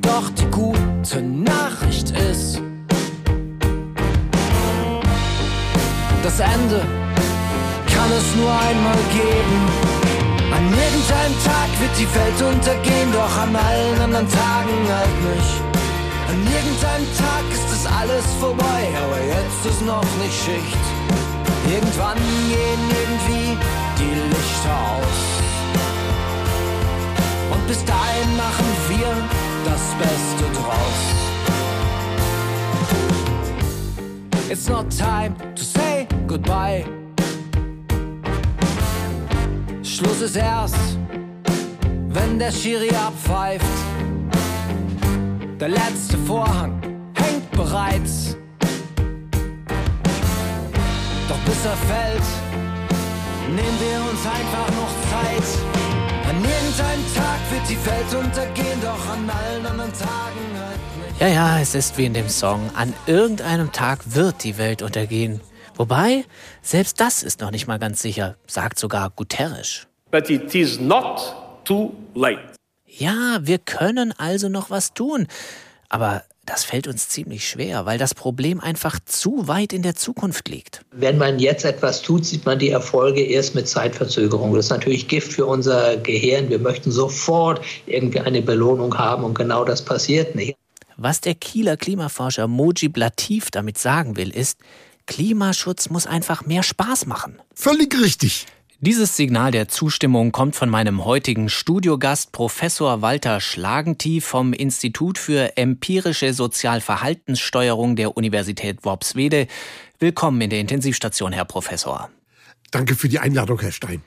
Doch die gute Nachricht ist, das Ende kann es nur einmal geben. An irgendeinem Tag wird die Welt untergehen, doch an allen anderen Tagen halt nicht. An irgendeinem Tag ist es alles vorbei, aber jetzt ist noch nicht Schicht. Irgendwann gehen irgendwie die Lichter aus. Und bis dahin machen wir das Beste draus. It's not time to say goodbye. Schluss ist erst, wenn der Schiri abpfeift. Der letzte Vorhang hängt bereits. Doch bis er fällt, nehmen wir uns einfach noch Zeit. An irgendeinem Tag wird die Welt untergehen, doch an allen anderen Tagen halt nicht. Ja, ja, es ist wie in dem Song. An irgendeinem Tag wird die Welt untergehen. Wobei, selbst das ist noch nicht mal ganz sicher, sagt sogar Guterres. But it is not too late. Ja, wir können also noch was tun. Aber das fällt uns ziemlich schwer, weil das Problem einfach zu weit in der Zukunft liegt. Wenn man jetzt etwas tut, sieht man die Erfolge erst mit Zeitverzögerung. Das ist natürlich Gift für unser Gehirn. Wir möchten sofort irgendwie eine Belohnung haben und genau das passiert nicht. Was der Kieler Klimaforscher Mojib Latif damit sagen will, ist, Klimaschutz muss einfach mehr Spaß machen. Völlig richtig. Dieses Signal der Zustimmung kommt von meinem heutigen Studiogast Professor Walter Schlagentief vom Institut für empirische Sozialverhaltenssteuerung der Universität Worpswede. Willkommen in der Intensivstation, Herr Professor. Danke für die Einladung, Herr Stein.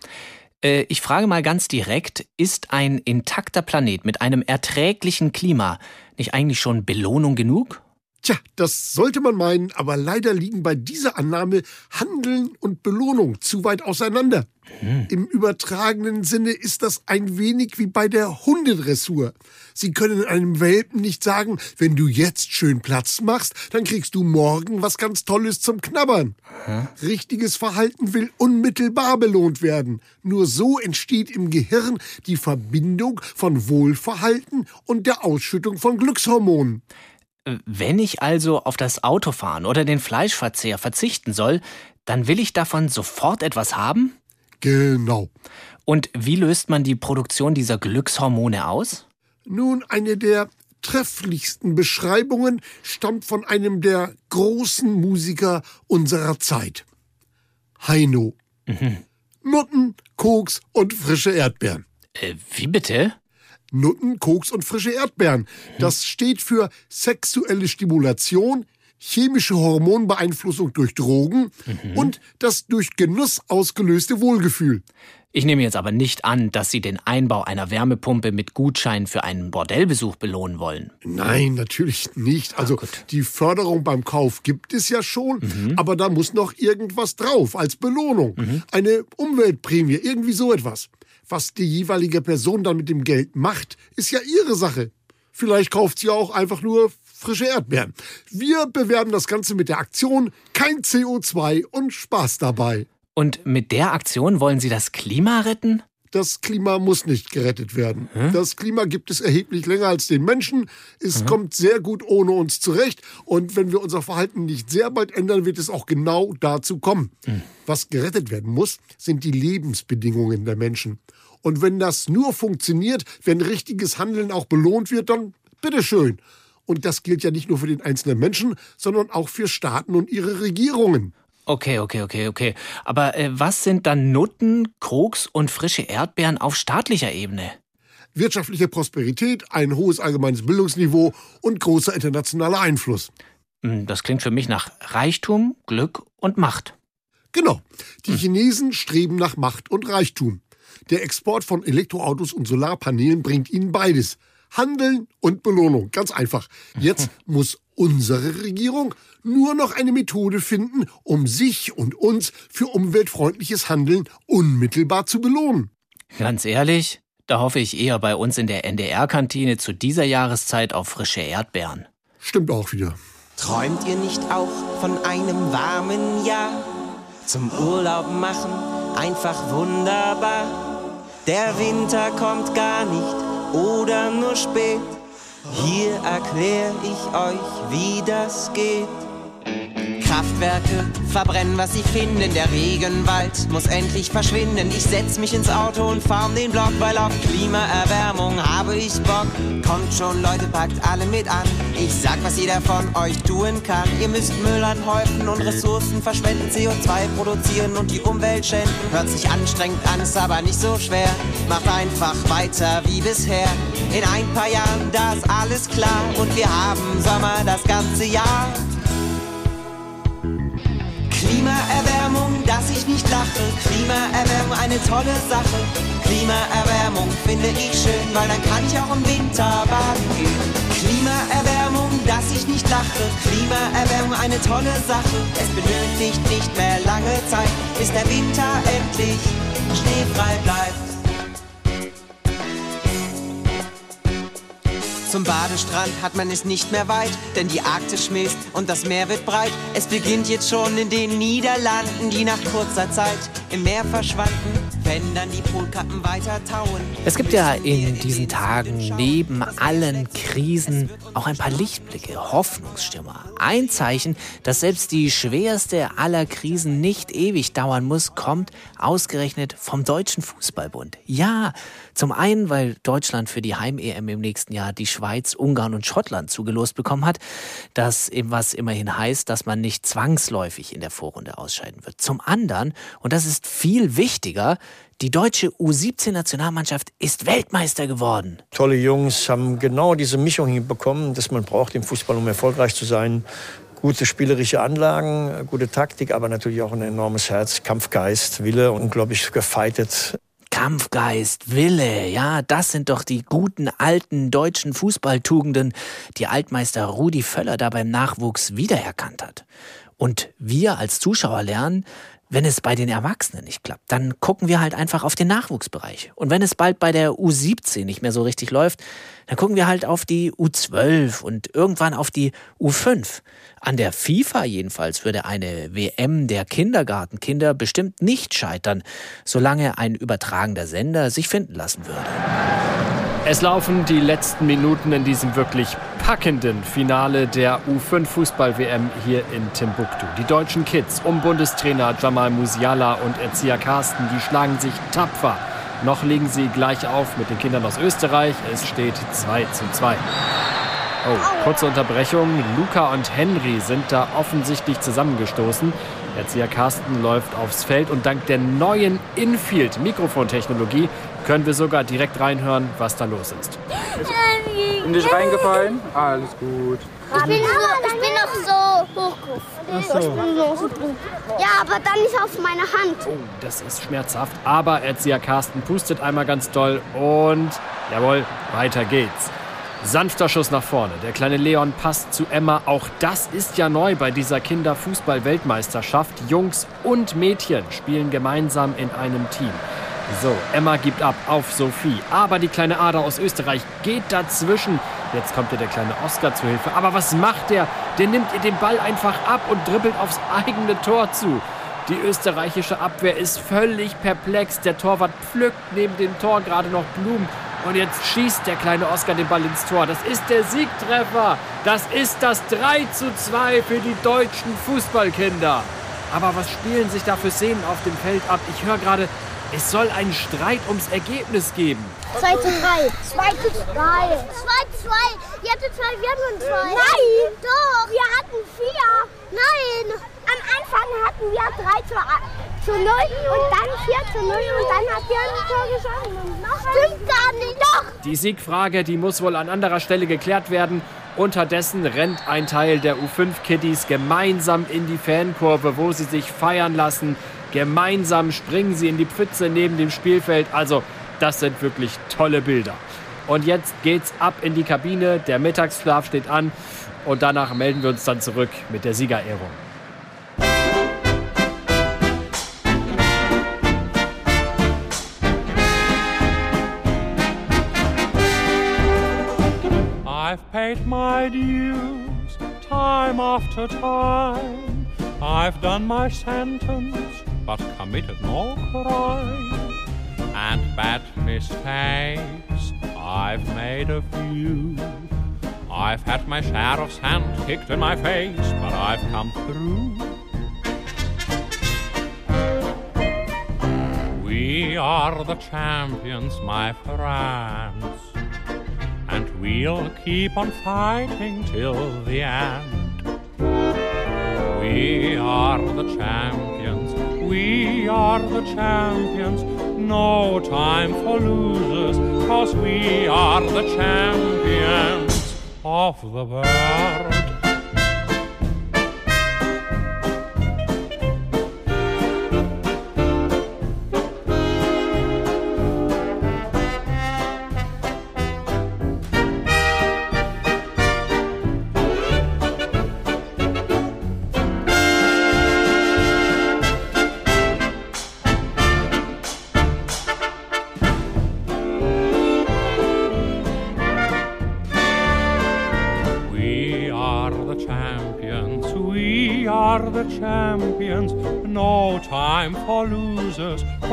Äh, ich frage mal ganz direkt, ist ein intakter Planet mit einem erträglichen Klima nicht eigentlich schon Belohnung genug? Tja, das sollte man meinen, aber leider liegen bei dieser Annahme Handeln und Belohnung zu weit auseinander. Hm. Im übertragenen Sinne ist das ein wenig wie bei der Hundedressur. Sie können einem Welpen nicht sagen, wenn du jetzt schön Platz machst, dann kriegst du morgen was ganz Tolles zum Knabbern. Hm. Richtiges Verhalten will unmittelbar belohnt werden. Nur so entsteht im Gehirn die Verbindung von Wohlverhalten und der Ausschüttung von Glückshormonen. Wenn ich also auf das Autofahren oder den Fleischverzehr verzichten soll, dann will ich davon sofort etwas haben? Genau. Und wie löst man die Produktion dieser Glückshormone aus? Nun, eine der trefflichsten Beschreibungen stammt von einem der großen Musiker unserer Zeit. Heino. Mhm. Nutten, Koks und frische Erdbeeren. Äh, wie bitte? Nutten, Koks und frische Erdbeeren. Das steht für sexuelle Stimulation, chemische Hormonbeeinflussung durch Drogen mhm. und das durch Genuss ausgelöste Wohlgefühl. Ich nehme jetzt aber nicht an, dass Sie den Einbau einer Wärmepumpe mit Gutschein für einen Bordellbesuch belohnen wollen. Nein, natürlich nicht. Also Ach, die Förderung beim Kauf gibt es ja schon, mhm. aber da muss noch irgendwas drauf als Belohnung. Mhm. Eine Umweltprämie, irgendwie so etwas. Was die jeweilige Person dann mit dem Geld macht, ist ja ihre Sache. Vielleicht kauft sie auch einfach nur frische Erdbeeren. Wir bewerben das Ganze mit der Aktion Kein CO2 und Spaß dabei. Und mit der Aktion wollen Sie das Klima retten? Das Klima muss nicht gerettet werden. Hm? Das Klima gibt es erheblich länger als den Menschen. Es hm? kommt sehr gut ohne uns zurecht. Und wenn wir unser Verhalten nicht sehr bald ändern, wird es auch genau dazu kommen. Hm. Was gerettet werden muss, sind die Lebensbedingungen der Menschen. Und wenn das nur funktioniert, wenn richtiges Handeln auch belohnt wird, dann bitteschön. Und das gilt ja nicht nur für den einzelnen Menschen, sondern auch für Staaten und ihre Regierungen. Okay, okay, okay, okay. Aber äh, was sind dann Nutten, Koks und frische Erdbeeren auf staatlicher Ebene? Wirtschaftliche Prosperität, ein hohes allgemeines Bildungsniveau und großer internationaler Einfluss. Hm, das klingt für mich nach Reichtum, Glück und Macht. Genau. Die. Chinesen streben nach Macht und Reichtum. Der Export von Elektroautos und Solarpanelen bringt ihnen beides. Handeln und Belohnung. Ganz einfach. Jetzt muss unsere Regierung nur noch eine Methode finden, um sich und uns für umweltfreundliches Handeln unmittelbar zu belohnen. Ganz ehrlich, da hoffe ich eher bei uns in der NDR-Kantine zu dieser Jahreszeit auf frische Erdbeeren. Stimmt auch wieder. Träumt ihr nicht auch von einem warmen Jahr. Zum Urlaub machen, einfach wunderbar. Der Winter kommt gar nicht oder nur spät. Hier erklär ich euch, wie das geht. Kraftwerke verbrennen, was sie finden. Der Regenwald muss endlich verschwinden. Ich setz mich ins Auto und fahr um den Block, weil auf Klimaerwärmung habe ich Bock. Kommt schon, Leute, packt alle mit an. Ich sag, was jeder von euch tun kann. Ihr müsst Müll anhäufen und Ressourcen verschwenden, CO2 produzieren und die Umwelt schänden. Hört sich anstrengend an, ist aber nicht so schwer. Macht einfach weiter wie bisher. In ein paar Jahren, da ist alles klar und wir haben Sommer das ganze Jahr. Klimaerwärmung, dass ich nicht lache. Klimaerwärmung, eine tolle Sache. Klimaerwärmung finde ich schön, weil dann kann ich auch im Winter baden gehen. Klimaerwärmung, dass ich nicht lache. Klimaerwärmung, eine tolle Sache. Es benötigt nicht mehr lange Zeit, bis der Winter endlich schneefrei bleibt. Zum Badestrand hat man es nicht mehr weit, denn die Arktis schmilzt und das Meer wird breit. Es beginnt jetzt schon in den Niederlanden, die nach kurzer Zeit im Meer verschwanden, wenn dann die Polkappen weiter tauen. Es gibt ja in diesen Tagen neben allen Krisen auch ein paar Lichtblicke, Hoffnungsschimmer. Ein Zeichen, dass selbst die schwerste aller Krisen nicht ewig dauern muss, kommt ausgerechnet vom Deutschen Fußballbund. Ja, zum einen, weil Deutschland für die Heim-EM im nächsten Jahr die Schweiz, Ungarn und Schottland zugelost bekommen hat, das was immerhin heißt, dass man nicht zwangsläufig in der Vorrunde ausscheiden wird. Zum anderen, und das ist viel wichtiger, die deutsche U17-Nationalmannschaft ist Weltmeister geworden. Tolle Jungs haben genau diese Mischung hinbekommen, dass man braucht im Fußball, um erfolgreich zu sein. Gute spielerische Anlagen, gute Taktik, aber natürlich auch ein enormes Herz, Kampfgeist, Wille, unglaublich gefeitet. Kampfgeist, Wille, ja, das sind doch die guten alten deutschen Fußballtugenden, die Altmeister Rudi Völler da beim Nachwuchs wiedererkannt hat. Und wir als Zuschauer lernen, wenn es bei den Erwachsenen nicht klappt, dann gucken wir halt einfach auf den Nachwuchsbereich. Und wenn es bald bei der U17 nicht mehr so richtig läuft, dann gucken wir halt auf die U12 und irgendwann auf die U5. An der FIFA jedenfalls würde eine WM der Kindergartenkinder bestimmt nicht scheitern, solange ein übertragender Sender sich finden lassen würde. Es laufen die letzten Minuten in diesem wirklich packenden Finale der U5 Fußball-WM hier in Timbuktu. Die deutschen Kids um Bundestrainer Jamal Musiala und Erzieher Carsten, die schlagen sich tapfer. Noch legen sie gleich auf mit den Kindern aus Österreich. Es steht 2 zu 2. Oh, kurze Unterbrechung. Luca und Henry sind da offensichtlich zusammengestoßen. Erzieher Carsten läuft aufs Feld und dank der neuen Infield-Mikrofontechnologie können wir sogar direkt reinhören, was da los ist. In dich reingefallen? Alles gut. Ich bin, so, ich bin noch so hochgerufen. Ach so. Ich bin noch so ja, aber dann nicht auf meine Hand. Oh, das ist schmerzhaft. Aber Erzieher Carsten pustet einmal ganz doll und jawohl, weiter geht's. Sanfter Schuss nach vorne. Der kleine Leon passt zu Emma. Auch das ist ja neu bei dieser Kinderfußball-Weltmeisterschaft. Jungs und Mädchen spielen gemeinsam in einem Team. So, Emma gibt ab auf Sophie. Aber die kleine Ada aus Österreich geht dazwischen. Jetzt kommt ihr der kleine Oscar zu Hilfe. Aber was macht der? Der nimmt ihr den Ball einfach ab und dribbelt aufs eigene Tor zu. Die österreichische Abwehr ist völlig perplex. Der Torwart pflückt neben dem Tor gerade noch Blumen. Und jetzt schießt der kleine Oscar den Ball ins Tor. Das ist der Siegtreffer. Das ist das 3 zu 2 für die deutschen Fußballkinder. Aber was spielen sich da für Szenen auf dem Feld ab? Ich höre gerade, es soll einen Streit ums Ergebnis geben. 2 zu 3. 2 zu 2. 2 zu 2. Ihr hattet zwei, wir hatten zwei. Nein. Doch. Wir hatten vier. Nein. Am Anfang hatten wir 3 zu, zu 0 und dann 4 zu 0 und dann hat ihr ein Tor geschossen. Stimmt gar nicht. Doch. Die Siegfrage, die muss wohl an anderer Stelle geklärt werden. Unterdessen rennt ein Teil der U5-Kiddies gemeinsam in die Fankurve, wo sie sich feiern lassen. Gemeinsam springen sie in die Pfütze neben dem Spielfeld. Also, das sind wirklich tolle Bilder. Und jetzt geht's ab in die Kabine. Der Mittagsschlaf steht an. Und danach melden wir uns dann zurück mit der Siegerehrung. I've paid my dues time after time. I've done my sentence, but committed no crime. And bad mistakes, I've made a few. I've had my share of sand kicked in my face, but I've come through. We are the champions, my friends, and we'll keep on fighting till the end. We are the champions, we are the champions, no time for losers, cause we are the champions of the world.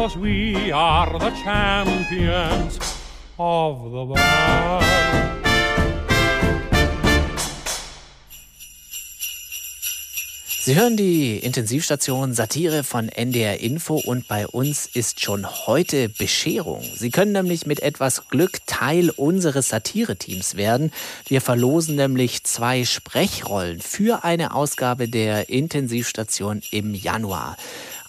Cause we are the champions of the world. Sie hören die Intensivstation Satire von NDR Info und bei uns ist schon heute Bescherung. Sie können nämlich mit etwas Glück Teil unseres Satire-Teams werden. Wir verlosen nämlich zwei Sprechrollen für eine Ausgabe der Intensivstation im Januar.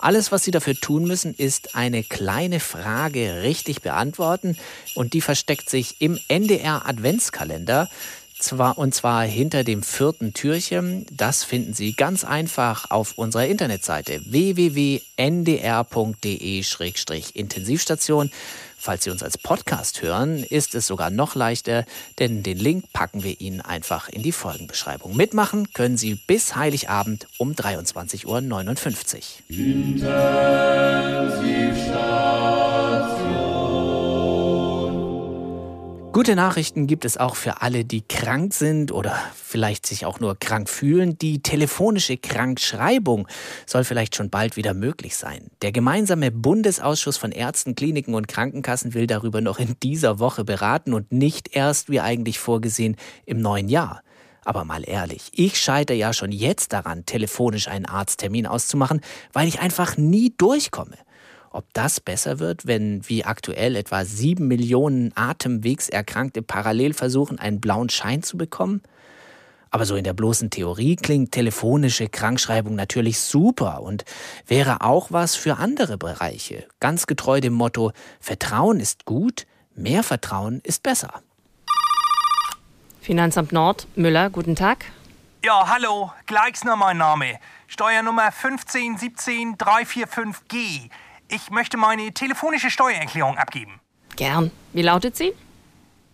Alles, was Sie dafür tun müssen, ist eine kleine Frage richtig beantworten und die versteckt sich im NDR Adventskalender. Zwar, und zwar hinter dem vierten Türchen. Das finden Sie ganz einfach auf unserer Internetseite www.ndr.de-intensivstation. Falls Sie uns als Podcast hören, ist es sogar noch leichter, denn den Link packen wir Ihnen einfach in die Folgenbeschreibung. Mitmachen können Sie bis Heiligabend um 23.59 Uhr. Gute Nachrichten gibt es auch für alle, die krank sind oder vielleicht sich auch nur krank fühlen. Die telefonische Krankschreibung soll vielleicht schon bald wieder möglich sein. Der gemeinsame Bundesausschuss von Ärzten, Kliniken und Krankenkassen will darüber noch in dieser Woche beraten und nicht erst, wie eigentlich vorgesehen, im neuen Jahr. Aber mal ehrlich, ich scheitere ja schon jetzt daran, telefonisch einen Arzttermin auszumachen, weil ich einfach nie durchkomme. Ob das besser wird, wenn wie aktuell etwa sieben Millionen Atemwegserkrankte parallel versuchen, einen blauen Schein zu bekommen? Aber so in der bloßen Theorie klingt telefonische Krankschreibung natürlich super und wäre auch was für andere Bereiche. Ganz getreu dem Motto, Vertrauen ist gut, mehr Vertrauen ist besser. Finanzamt Nord, Müller, guten Tag. Ja, hallo, Gleixner mein Name. Steuernummer 1517345G. Ich möchte meine telefonische Steuererklärung abgeben. Gern. Wie lautet sie?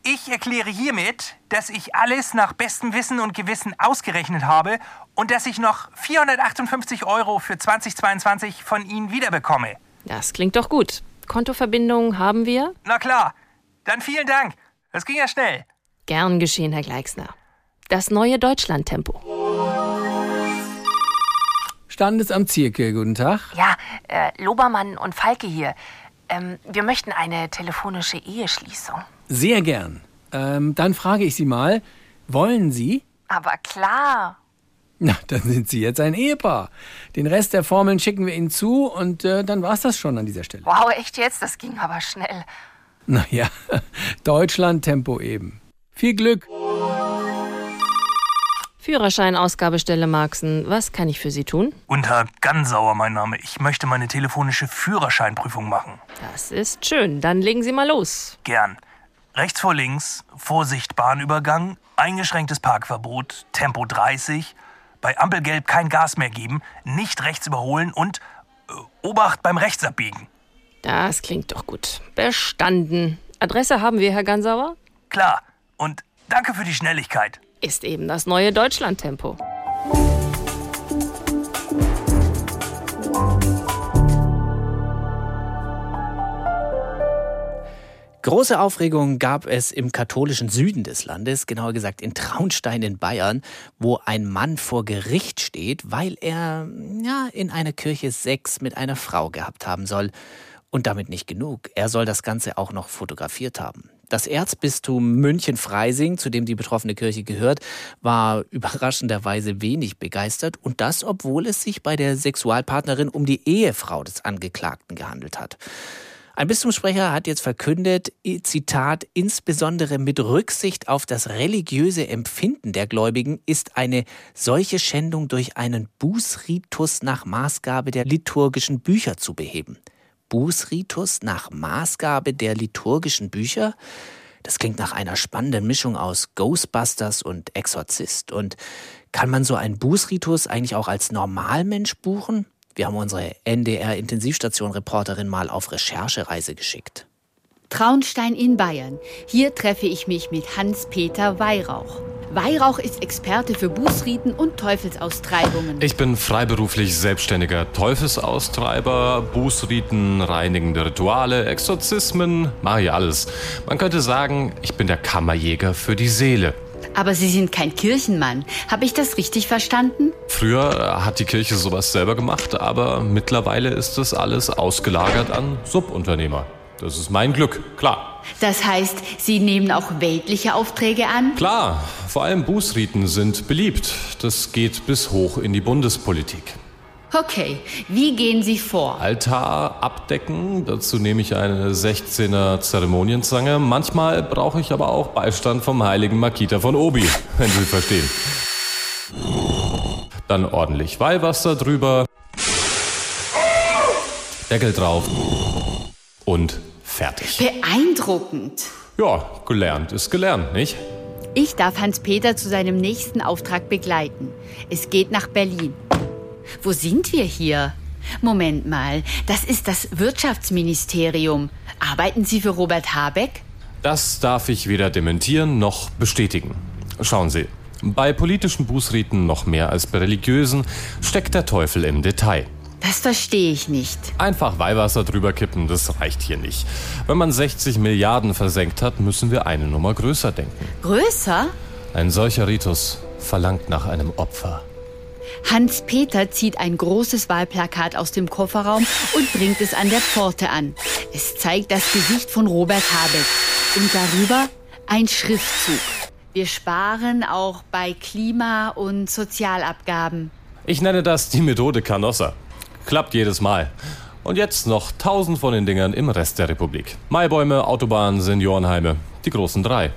Ich erkläre hiermit, dass ich alles nach bestem Wissen und Gewissen ausgerechnet habe und dass ich noch 458 Euro für 2022 von Ihnen wiederbekomme. Das klingt doch gut. Kontoverbindung haben wir? Na klar. Dann vielen Dank. Das ging ja schnell. Gern geschehen, Herr Gleixner. Das neue Deutschland-Tempo. Standesamt Zierke, guten Tag. Ja, äh, Lobermann und Falke hier. Ähm, wir möchten eine telefonische Eheschließung. Sehr gern. Ähm, dann frage ich Sie mal, wollen Sie? Aber klar. Na, dann sind Sie jetzt ein Ehepaar. Den Rest der Formeln schicken wir Ihnen zu und äh, dann war's das schon an dieser Stelle. Wow, echt jetzt? Das ging aber schnell. Naja, Deutschland-Tempo eben. Viel Glück. Führerscheinausgabestelle Marxen, was kann ich für Sie tun? Unter Gansauer mein Name. Ich möchte meine telefonische Führerscheinprüfung machen. Das ist schön. Dann legen Sie mal los. Gern. Rechts vor links, Vorsicht Bahnübergang, eingeschränktes Parkverbot, Tempo 30, bei Ampelgelb kein Gas mehr geben, nicht rechts überholen und äh, Obacht beim Rechtsabbiegen. Das klingt doch gut. Bestanden. Adresse haben wir, Herr Gansauer? Klar. Und danke für die Schnelligkeit. Ist eben das neue Deutschland-Tempo. Große Aufregung gab es im katholischen Süden des Landes, genauer gesagt in Traunstein in Bayern, wo ein Mann vor Gericht steht, weil er ja, in einer Kirche Sex mit einer Frau gehabt haben soll. Und damit nicht genug. Er soll das Ganze auch noch fotografiert haben. Das Erzbistum München-Freising, zu dem die betroffene Kirche gehört, war überraschenderweise wenig begeistert und das, obwohl es sich bei der Sexualpartnerin um die Ehefrau des Angeklagten gehandelt hat. Ein Bistumssprecher hat jetzt verkündet, Zitat, insbesondere mit Rücksicht auf das religiöse Empfinden der Gläubigen ist eine solche Schändung durch einen Bußritus nach Maßgabe der liturgischen Bücher zu beheben. Bußritus nach Maßgabe der liturgischen Bücher? Das klingt nach einer spannenden Mischung aus Ghostbusters und Exorzist. Und kann man so einen Bußritus eigentlich auch als Normalmensch buchen? Wir haben unsere NDR-Intensivstation-Reporterin mal auf Recherchereise geschickt. Traunstein in Bayern. Hier treffe ich mich mit Hans-Peter Weihrauch. Weihrauch ist Experte für Bußriten und Teufelsaustreibungen. Ich bin freiberuflich selbstständiger Teufelsaustreiber, Bußriten, reinigende Rituale, Exorzismen, mache ich alles. Man könnte sagen, ich bin der Kammerjäger für die Seele. Aber Sie sind kein Kirchenmann. Habe ich das richtig verstanden? Früher hat die Kirche sowas selber gemacht, aber mittlerweile ist das alles ausgelagert an Subunternehmer. Das ist mein Glück, klar. Das heißt, Sie nehmen auch weltliche Aufträge an? Klar, vor allem Bußriten sind beliebt. Das geht bis hoch in die Bundespolitik. Okay, wie gehen Sie vor? Altar abdecken, dazu nehme ich eine 16er Zeremonienzange. Manchmal brauche ich aber auch Beistand vom heiligen Makita von Obi, wenn Sie verstehen. Dann ordentlich Weihwasser drüber. Deckel drauf. Und fertig. Beeindruckend. Ja, gelernt ist gelernt, nicht? Ich darf Hans-Peter zu seinem nächsten Auftrag begleiten. Es geht nach Berlin. Wo sind wir hier? Moment mal, das ist das Wirtschaftsministerium. Arbeiten Sie für Robert Habeck? Das darf ich weder dementieren noch bestätigen. Schauen Sie, bei politischen Bußriten noch mehr als bei religiösen steckt der Teufel im Detail. Das verstehe ich nicht. Einfach Weihwasser drüber kippen, das reicht hier nicht. Wenn man 60 Milliarden versenkt hat, müssen wir eine Nummer größer denken. Größer? Ein solcher Ritus verlangt nach einem Opfer. Hans-Peter zieht ein großes Wahlplakat aus dem Kofferraum und bringt es an der Pforte an. Es zeigt das Gesicht von Robert Habeck. Und darüber ein Schriftzug. Wir sparen auch bei Klima- und Sozialabgaben. Ich nenne das die Methode Canossa. Klappt jedes Mal. Und jetzt noch tausend von den Dingern im Rest der Republik. Maibäume, Autobahnen, Seniorenheime. Die großen drei.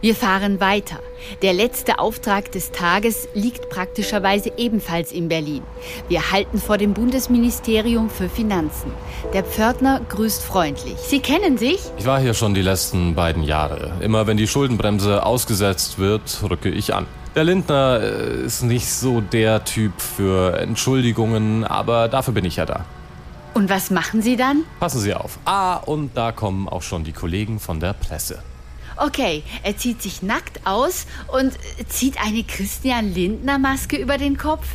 Wir fahren weiter. Der letzte Auftrag des Tages liegt praktischerweise ebenfalls in Berlin. Wir halten vor dem Bundesministerium für Finanzen. Der Pförtner grüßt freundlich. Sie kennen sich? Ich war hier schon die letzten beiden Jahre. Immer wenn die Schuldenbremse ausgesetzt wird, rücke ich an. Der Lindner äh, ist nicht so der Typ für Entschuldigungen, aber dafür bin ich ja da. Und was machen Sie dann? Passen Sie auf. Ah, und da kommen auch schon die Kollegen von der Presse. Okay, er zieht sich nackt aus und zieht eine Christian Lindner Maske über den Kopf.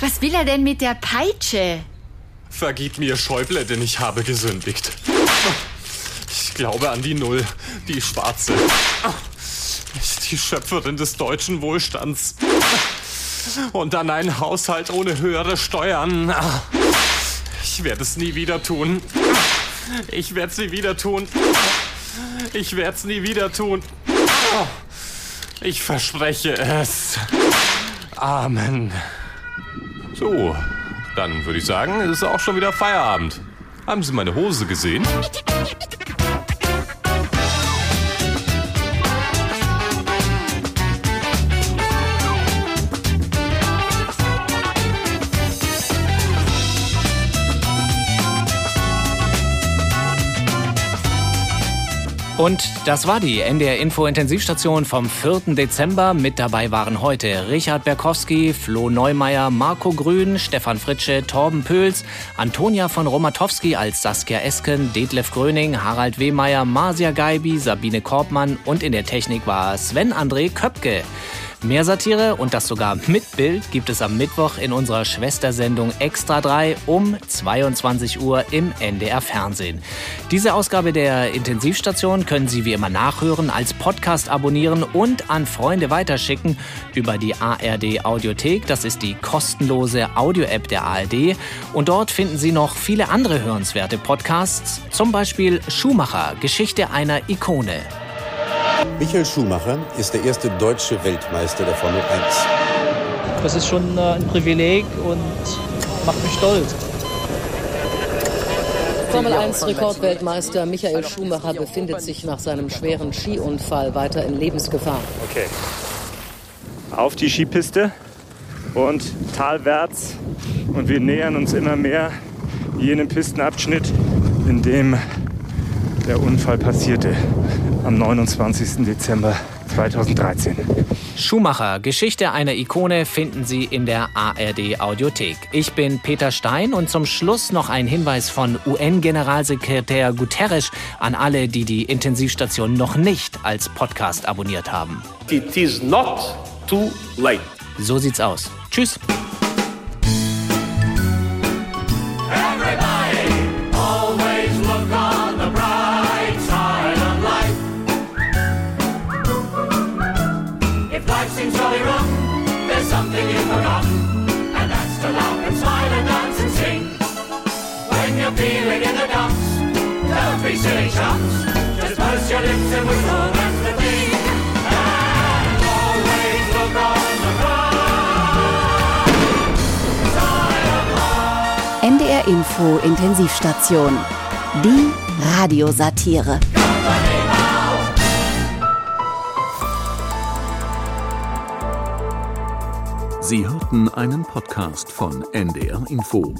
Was will er denn mit der Peitsche? Vergib mir, Schäuble, denn ich habe gesündigt. Ich glaube an die Null, die Schwarze. Die Schöpferin des deutschen Wohlstands. Und an einen Haushalt ohne höhere Steuern. Ich werde es nie wieder tun. Ich werde es nie wieder tun. Ich werde es nie wieder tun. Ich verspreche es. Amen. So, dann würde ich sagen, ist auch schon wieder Feierabend. Haben Sie meine Hose gesehen? Und das war die NDR Info Intensivstation vom 4. Dezember. Mit dabei waren heute Richard Berkowski, Flo Neumeier, Marco Grün, Stefan Fritsche, Torben Pöls, Antonia von Romatowski als Saskia Esken, Detlef Gröning, Harald Wehmeier, Marcia Geibi, Sabine Korbmann und in der Technik war Sven André Köpke. Mehr Satire und das sogar mit Bild gibt es am Mittwoch in unserer Schwestersendung Extra 3 um 22 Uhr im NDR Fernsehen. Diese Ausgabe der Intensivstation können Sie wie immer nachhören, als Podcast abonnieren und an Freunde weiterschicken über die ARD Audiothek. Das ist die kostenlose Audio-App der ARD. Und dort finden Sie noch viele andere hörenswerte Podcasts, zum Beispiel Schumacher, Geschichte einer Ikone. Michael Schumacher ist der erste deutsche Weltmeister der Formel 1. Das ist schon äh, ein Privileg und macht mich stolz. Formel 1 Rekordweltmeister Michael Schumacher befindet sich nach seinem schweren Skiunfall weiter in Lebensgefahr. Okay. Auf die Skipiste und talwärts und wir nähern uns immer mehr jenem Pistenabschnitt, in dem der Unfall passierte am 29. Dezember 2013. Schumacher, Geschichte einer Ikone finden Sie in der ARD Audiothek. Ich bin Peter Stein und zum Schluss noch ein Hinweis von UN-Generalsekretär Guterres an alle, die die Intensivstation noch nicht als Podcast abonniert haben. It is not too late. So sieht's aus. Tschüss. Don't be silly chumps. Just purse your lips and whistle, that's the thing. And always look on the bright NDR Info Intensivstation. Die Radiosatire. Sie hörten einen Podcast von NDR Info.